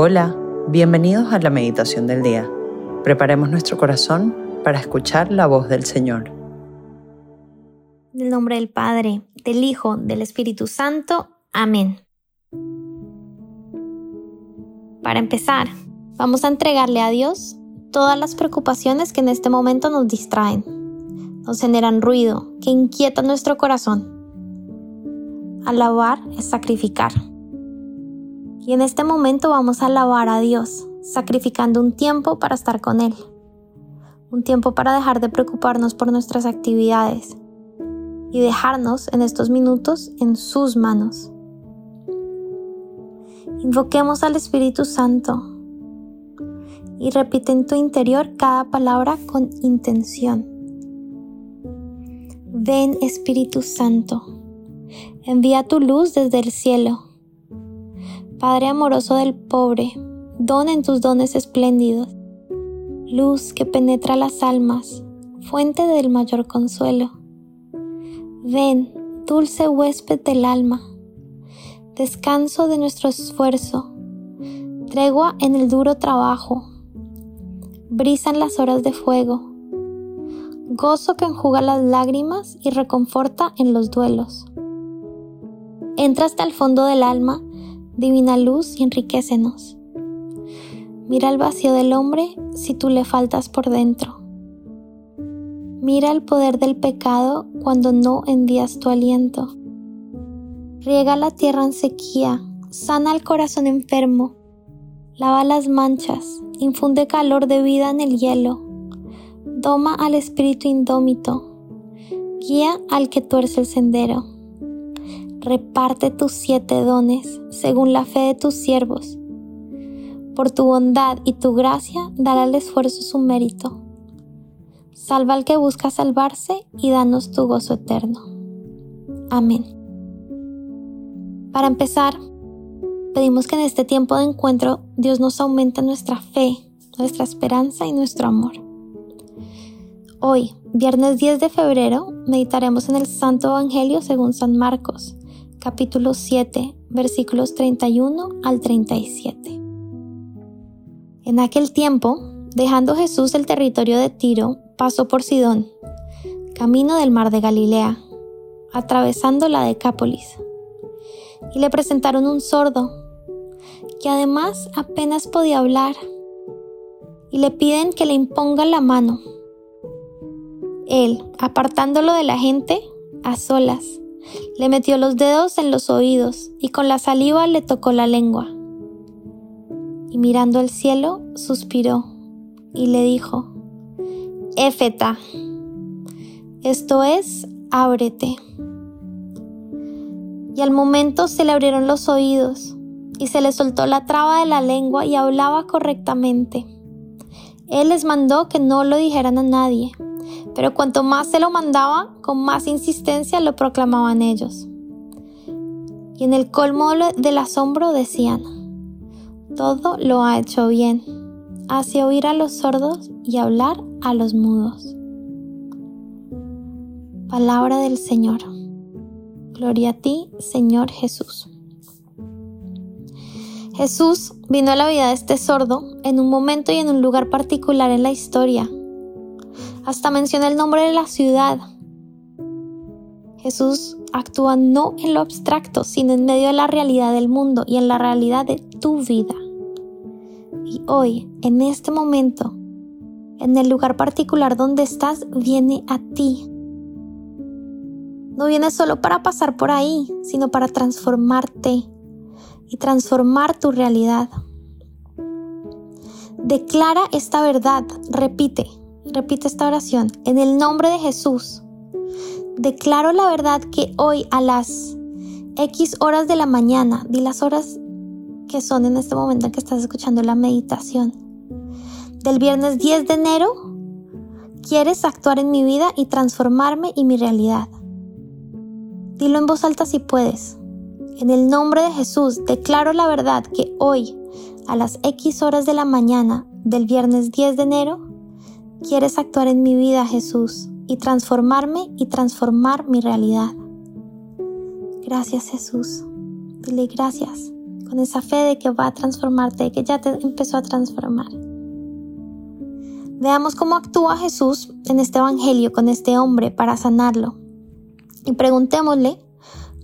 Hola, bienvenidos a la meditación del día. Preparemos nuestro corazón para escuchar la voz del Señor. En el nombre del Padre, del Hijo, del Espíritu Santo. Amén. Para empezar, vamos a entregarle a Dios todas las preocupaciones que en este momento nos distraen, nos generan ruido, que inquietan nuestro corazón. Alabar es sacrificar. Y en este momento vamos a alabar a Dios, sacrificando un tiempo para estar con Él. Un tiempo para dejar de preocuparnos por nuestras actividades y dejarnos en estos minutos en sus manos. Invoquemos al Espíritu Santo y repite en tu interior cada palabra con intención. Ven Espíritu Santo, envía tu luz desde el cielo Padre amoroso del pobre, don en tus dones espléndidos, luz que penetra las almas, fuente del mayor consuelo. Ven, dulce huésped del alma, descanso de nuestro esfuerzo, tregua en el duro trabajo, brisa en las horas de fuego, gozo que enjuga las lágrimas y reconforta en los duelos. Entra hasta el fondo del alma divina luz y enriquecenos. Mira el vacío del hombre si tú le faltas por dentro. Mira el poder del pecado cuando no envías tu aliento. Riega la tierra en sequía, sana el corazón enfermo, lava las manchas, infunde calor de vida en el hielo, doma al espíritu indómito, guía al que tuerce el sendero reparte tus siete dones según la fe de tus siervos. Por tu bondad y tu gracia, dará al esfuerzo su mérito. Salva al que busca salvarse y danos tu gozo eterno. Amén. Para empezar, pedimos que en este tiempo de encuentro Dios nos aumente nuestra fe, nuestra esperanza y nuestro amor. Hoy, viernes 10 de febrero, meditaremos en el Santo Evangelio según San Marcos, capítulo 7, versículos 31 al 37. En aquel tiempo, dejando Jesús el territorio de Tiro, pasó por Sidón, camino del mar de Galilea, atravesando la Decápolis, y le presentaron un sordo, que además apenas podía hablar, y le piden que le imponga la mano. Él, apartándolo de la gente, a solas, le metió los dedos en los oídos y con la saliva le tocó la lengua. Y mirando al cielo, suspiró y le dijo, Éfeta, esto es, ábrete. Y al momento se le abrieron los oídos y se le soltó la traba de la lengua y hablaba correctamente. Él les mandó que no lo dijeran a nadie pero cuanto más se lo mandaba, con más insistencia lo proclamaban ellos. Y en el colmo del asombro decían, todo lo ha hecho bien, hace oír a los sordos y hablar a los mudos. Palabra del Señor. Gloria a ti, Señor Jesús. Jesús vino a la vida de este sordo en un momento y en un lugar particular en la historia hasta menciona el nombre de la ciudad. Jesús actúa no en lo abstracto, sino en medio de la realidad del mundo y en la realidad de tu vida. Y hoy, en este momento, en el lugar particular donde estás, viene a ti. No viene solo para pasar por ahí, sino para transformarte y transformar tu realidad. Declara esta verdad, repite, Repite esta oración. En el nombre de Jesús, declaro la verdad que hoy a las X horas de la mañana, di las horas que son en este momento en que estás escuchando la meditación, del viernes 10 de enero, quieres actuar en mi vida y transformarme y mi realidad. Dilo en voz alta si puedes. En el nombre de Jesús, declaro la verdad que hoy, a las X horas de la mañana del viernes 10 de enero, Quieres actuar en mi vida, Jesús, y transformarme y transformar mi realidad. Gracias, Jesús. Dile gracias con esa fe de que va a transformarte, de que ya te empezó a transformar. Veamos cómo actúa Jesús en este Evangelio con este hombre para sanarlo y preguntémosle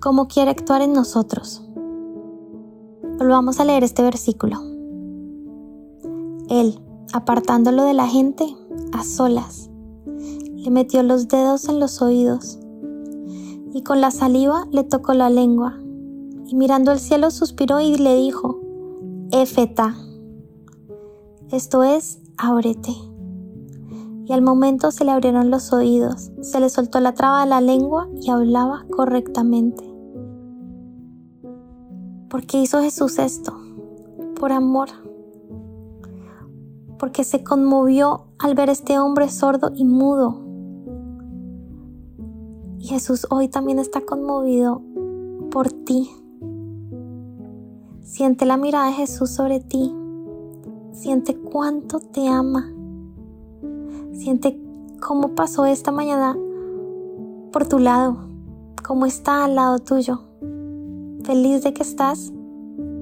cómo quiere actuar en nosotros. Volvamos a leer este versículo. Él, apartándolo de la gente, a solas, le metió los dedos en los oídos y con la saliva le tocó la lengua y mirando al cielo suspiró y le dijo, Efeta, esto es, ábrete. Y al momento se le abrieron los oídos, se le soltó la traba de la lengua y hablaba correctamente. ¿Por qué hizo Jesús esto? Por amor. Porque se conmovió al ver este hombre sordo y mudo. Jesús hoy también está conmovido por ti. Siente la mirada de Jesús sobre ti. Siente cuánto te ama. Siente cómo pasó esta mañana por tu lado, cómo está al lado tuyo. Feliz de que estás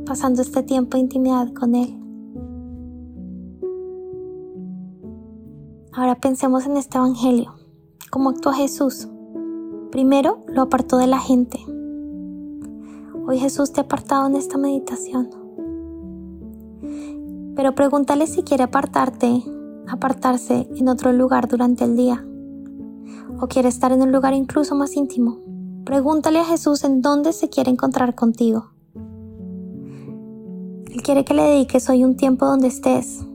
pasando este tiempo de intimidad con Él. Ahora pensemos en este Evangelio. ¿Cómo actúa Jesús? Primero lo apartó de la gente. Hoy Jesús te ha apartado en esta meditación. Pero pregúntale si quiere apartarte, apartarse en otro lugar durante el día. O quiere estar en un lugar incluso más íntimo. Pregúntale a Jesús en dónde se quiere encontrar contigo. Él quiere que le dediques hoy un tiempo donde estés,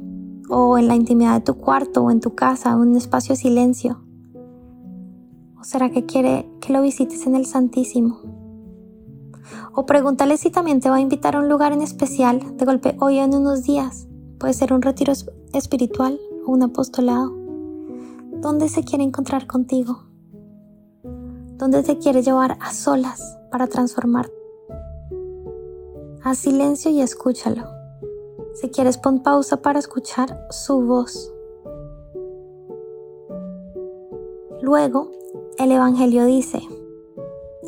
o en la intimidad de tu cuarto, o en tu casa, o un espacio de silencio. ¿O será que quiere que lo visites en el Santísimo? O pregúntale si también te va a invitar a un lugar en especial de golpe hoy en unos días. Puede ser un retiro espiritual o un apostolado. ¿Dónde se quiere encontrar contigo? ¿Dónde te quiere llevar a solas para transformarte? Haz silencio y escúchalo. Si quieres pon pausa para escuchar su voz. Luego, el Evangelio dice,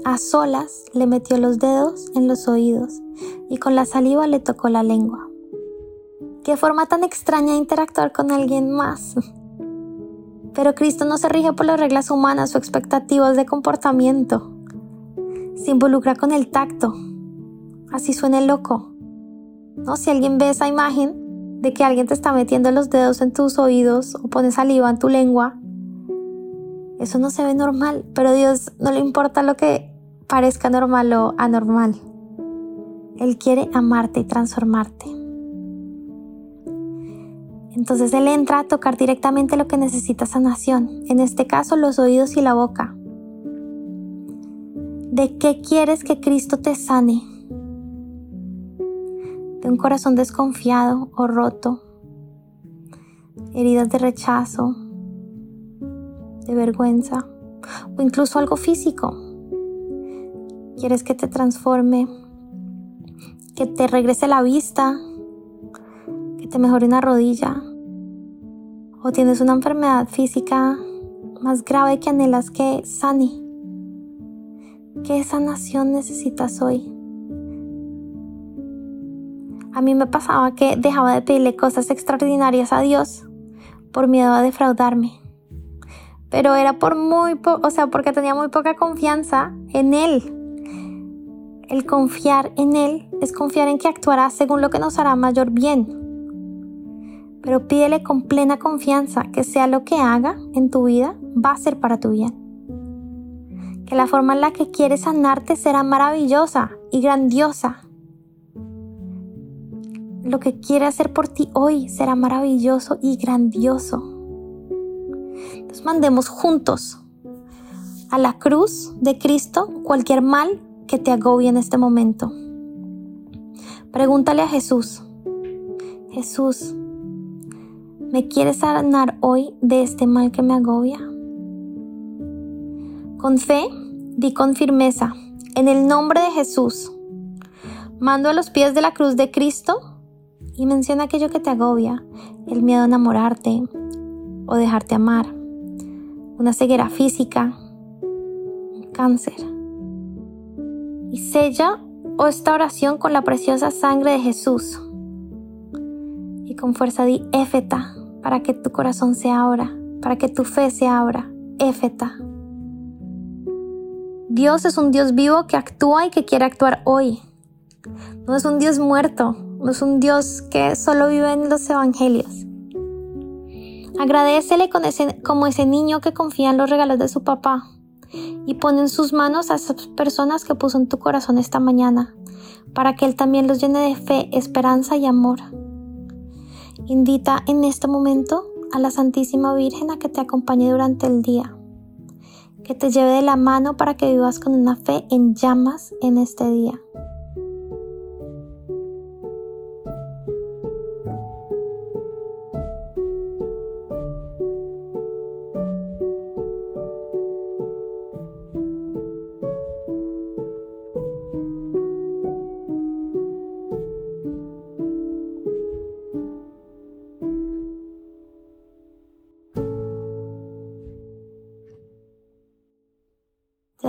a solas le metió los dedos en los oídos y con la saliva le tocó la lengua. Qué forma tan extraña de interactuar con alguien más. Pero Cristo no se rige por las reglas humanas o expectativas de comportamiento. Se involucra con el tacto. Así suena loco. ¿No? Si alguien ve esa imagen de que alguien te está metiendo los dedos en tus oídos o pone saliva en tu lengua, eso no se ve normal, pero a Dios no le importa lo que parezca normal o anormal. Él quiere amarte y transformarte. Entonces Él entra a tocar directamente lo que necesita sanación, en este caso los oídos y la boca. ¿De qué quieres que Cristo te sane? ¿De un corazón desconfiado o roto? ¿Heridas de rechazo? de vergüenza o incluso algo físico. ¿Quieres que te transforme? ¿Que te regrese la vista? ¿Que te mejore una rodilla? ¿O tienes una enfermedad física más grave que anhelas que sane? ¿Qué sanación necesitas hoy? A mí me pasaba que dejaba de pedirle cosas extraordinarias a Dios por miedo a defraudarme pero era por muy poco, o sea, porque tenía muy poca confianza en Él. El confiar en Él es confiar en que actuará según lo que nos hará mayor bien. Pero pídele con plena confianza que sea lo que haga en tu vida, va a ser para tu bien. Que la forma en la que quieres sanarte será maravillosa y grandiosa. Lo que quiere hacer por ti hoy será maravilloso y grandioso mandemos juntos a la cruz de Cristo cualquier mal que te agobie en este momento. Pregúntale a Jesús, Jesús, ¿me quieres sanar hoy de este mal que me agobia? Con fe, di con firmeza, en el nombre de Jesús, mando a los pies de la cruz de Cristo y menciona aquello que te agobia, el miedo a enamorarte o dejarte amar una ceguera física, un cáncer. Y sella oh esta oración con la preciosa sangre de Jesús. Y con fuerza di éfeta para que tu corazón se abra, para que tu fe se abra. Éfeta. Dios es un Dios vivo que actúa y que quiere actuar hoy. No es un Dios muerto, es un Dios que solo vive en los evangelios. Agradecele como ese niño que confía en los regalos de su papá y pone en sus manos a esas personas que puso en tu corazón esta mañana, para que Él también los llene de fe, esperanza y amor. Invita en este momento a la Santísima Virgen a que te acompañe durante el día, que te lleve de la mano para que vivas con una fe en llamas en este día.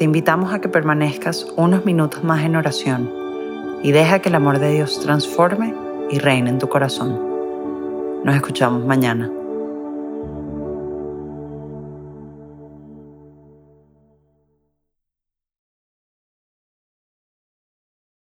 Te invitamos a que permanezcas unos minutos más en oración y deja que el amor de Dios transforme y reine en tu corazón. Nos escuchamos mañana.